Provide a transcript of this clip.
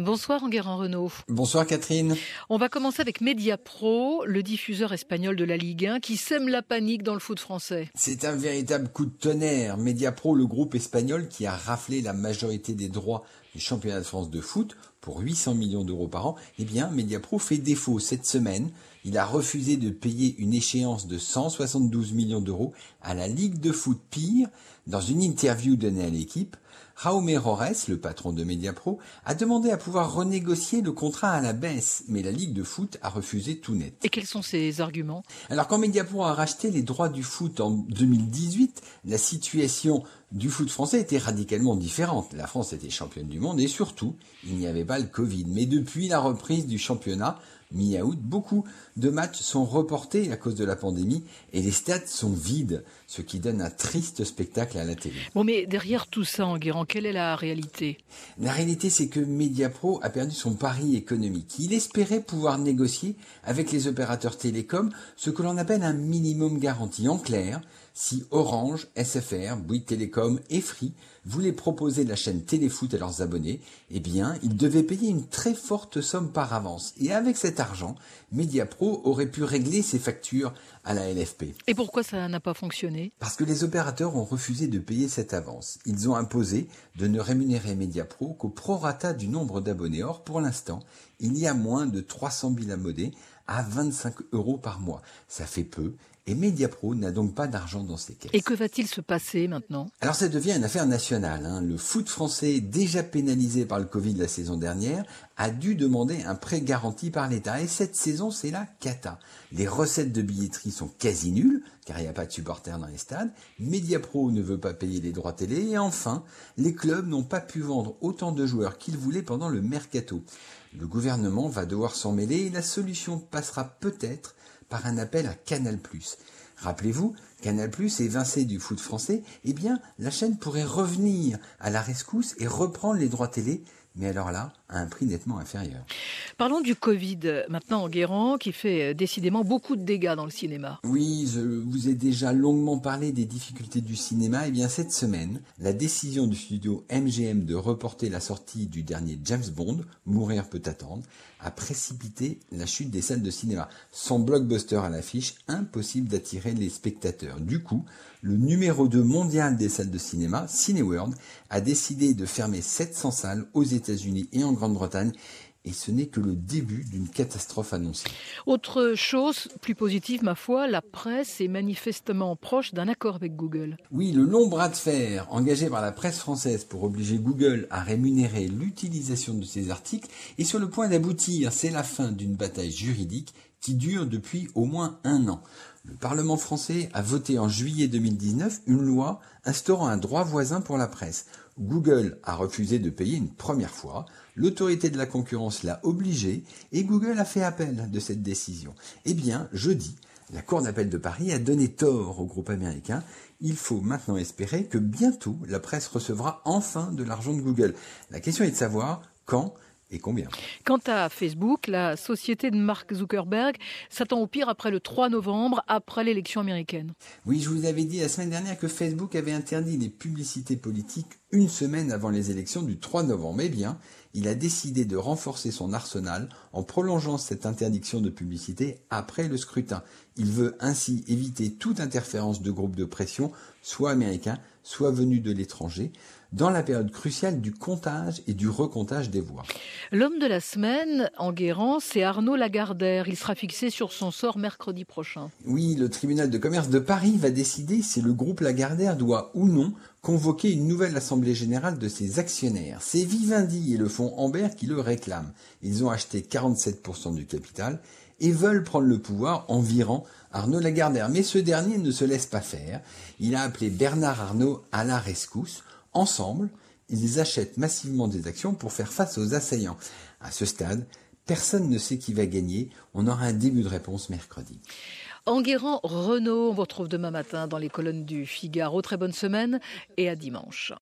Bonsoir Enguerrand Renault. Bonsoir Catherine. On va commencer avec Mediapro, le diffuseur espagnol de la Ligue 1 qui sème la panique dans le foot français. C'est un véritable coup de tonnerre. Mediapro, le groupe espagnol qui a raflé la majorité des droits du championnat de France de foot pour 800 millions d'euros par an, eh bien Mediapro fait défaut cette semaine. Il a refusé de payer une échéance de 172 millions d'euros à la Ligue de foot pire. Dans une interview donnée à l'équipe, Jaume Rores, le patron de Mediapro, a demandé à pouvoir renégocier le contrat à la baisse, mais la Ligue de foot a refusé tout net. Et quels sont ses arguments? Alors quand Mediapro a racheté les droits du foot en 2018, la situation du foot français était radicalement différente. La France était championne du monde et surtout, il n'y avait pas le Covid. Mais depuis la reprise du championnat, mi-août, beaucoup de matchs sont reportés à cause de la pandémie et les stades sont vides, ce qui donne un triste spectacle à la télé. Bon, mais derrière tout ça, Enguerrand, quelle est la réalité? La réalité, c'est que Mediapro a perdu son pari économique. Il espérait pouvoir négocier avec les opérateurs télécoms ce que l'on appelle un minimum garanti. En clair, si Orange, SFR, Bouygues Télécom et Free voulaient proposer la chaîne Téléfoot à leurs abonnés, eh bien, ils devaient payer une très forte somme par avance. Et avec cet argent, Mediapro aurait pu régler ses factures à la LFP. Et pourquoi ça n'a pas fonctionné? Parce que les opérateurs ont refusé de payer cette avance. Ils ont imposé de ne rémunérer Mediapro qu'au prorata du nombre d'abonnés. Or, pour l'instant, il y a moins de 300 000 abonnés à 25 euros par mois. Ça fait peu et Mediapro n'a donc pas d'argent dans ses caisses. Et que va-t-il se passer maintenant? Alors ça devient une affaire nationale. Hein. Le foot français, déjà pénalisé par le Covid la saison dernière, a dû demander un prêt garanti par l'État. Et cette saison, c'est la cata. Les recettes de billetterie sont quasi nulles, car il n'y a pas de supporters dans les stades. Mediapro ne veut pas payer les droits télé. Et enfin, les clubs n'ont pas pu vendre autant de joueurs qu'ils voulaient pendant le mercato. Le gouvernement va devoir s'en mêler et la solution passera peut-être par un appel à Canal+. Rappelez-vous, Canal+, évincé du foot français, eh bien, la chaîne pourrait revenir à la rescousse et reprendre les droits télé mais alors là, à un prix nettement inférieur. Parlons du Covid maintenant, Guérand, qui fait euh, décidément beaucoup de dégâts dans le cinéma. Oui, je vous ai déjà longuement parlé des difficultés du cinéma. Et eh bien cette semaine, la décision du studio MGM de reporter la sortie du dernier James Bond, Mourir peut attendre, a précipité la chute des salles de cinéma. Sans blockbuster à l'affiche, impossible d'attirer les spectateurs. Du coup, le numéro 2 mondial des salles de cinéma, Cineworld, a décidé de fermer 700 salles aux États-Unis et en Grande-Bretagne et ce n'est que le début d'une catastrophe annoncée. Autre chose, plus positive ma foi, la presse est manifestement proche d'un accord avec Google. Oui, le long bras de fer engagé par la presse française pour obliger Google à rémunérer l'utilisation de ses articles est sur le point d'aboutir. C'est la fin d'une bataille juridique qui dure depuis au moins un an. Le Parlement français a voté en juillet 2019 une loi instaurant un droit voisin pour la presse. Google a refusé de payer une première fois, l'autorité de la concurrence l'a obligé et Google a fait appel de cette décision. Eh bien, jeudi, la Cour d'appel de Paris a donné tort au groupe américain. Il faut maintenant espérer que bientôt la presse recevra enfin de l'argent de Google. La question est de savoir quand et combien? Quant à Facebook, la société de Mark Zuckerberg s'attend au pire après le 3 novembre, après l'élection américaine. Oui, je vous avais dit la semaine dernière que Facebook avait interdit les publicités politiques une semaine avant les élections du 3 novembre. Eh bien, il a décidé de renforcer son arsenal en prolongeant cette interdiction de publicité après le scrutin. Il veut ainsi éviter toute interférence de groupes de pression, soit américains, soit venus de l'étranger, dans la période cruciale du comptage et du recomptage des voix. L'homme de la semaine en Guérant, c'est Arnaud Lagardère. Il sera fixé sur son sort mercredi prochain. Oui, le tribunal de commerce de Paris va décider si le groupe Lagardère doit ou non convoquer une nouvelle assemblée générale de ses actionnaires. C'est Vivendi et le fonds Ambert qui le réclament. Ils ont acheté 47% du capital et veulent prendre le pouvoir en virant Arnaud Lagardère. Mais ce dernier ne se laisse pas faire. Il a appelé Bernard Arnault à la rescousse. Ensemble, ils achètent massivement des actions pour faire face aux assaillants. À ce stade, personne ne sait qui va gagner. On aura un début de réponse mercredi. Enguerrand Renault, on vous retrouve demain matin dans les colonnes du Figaro. Très bonne semaine et à dimanche.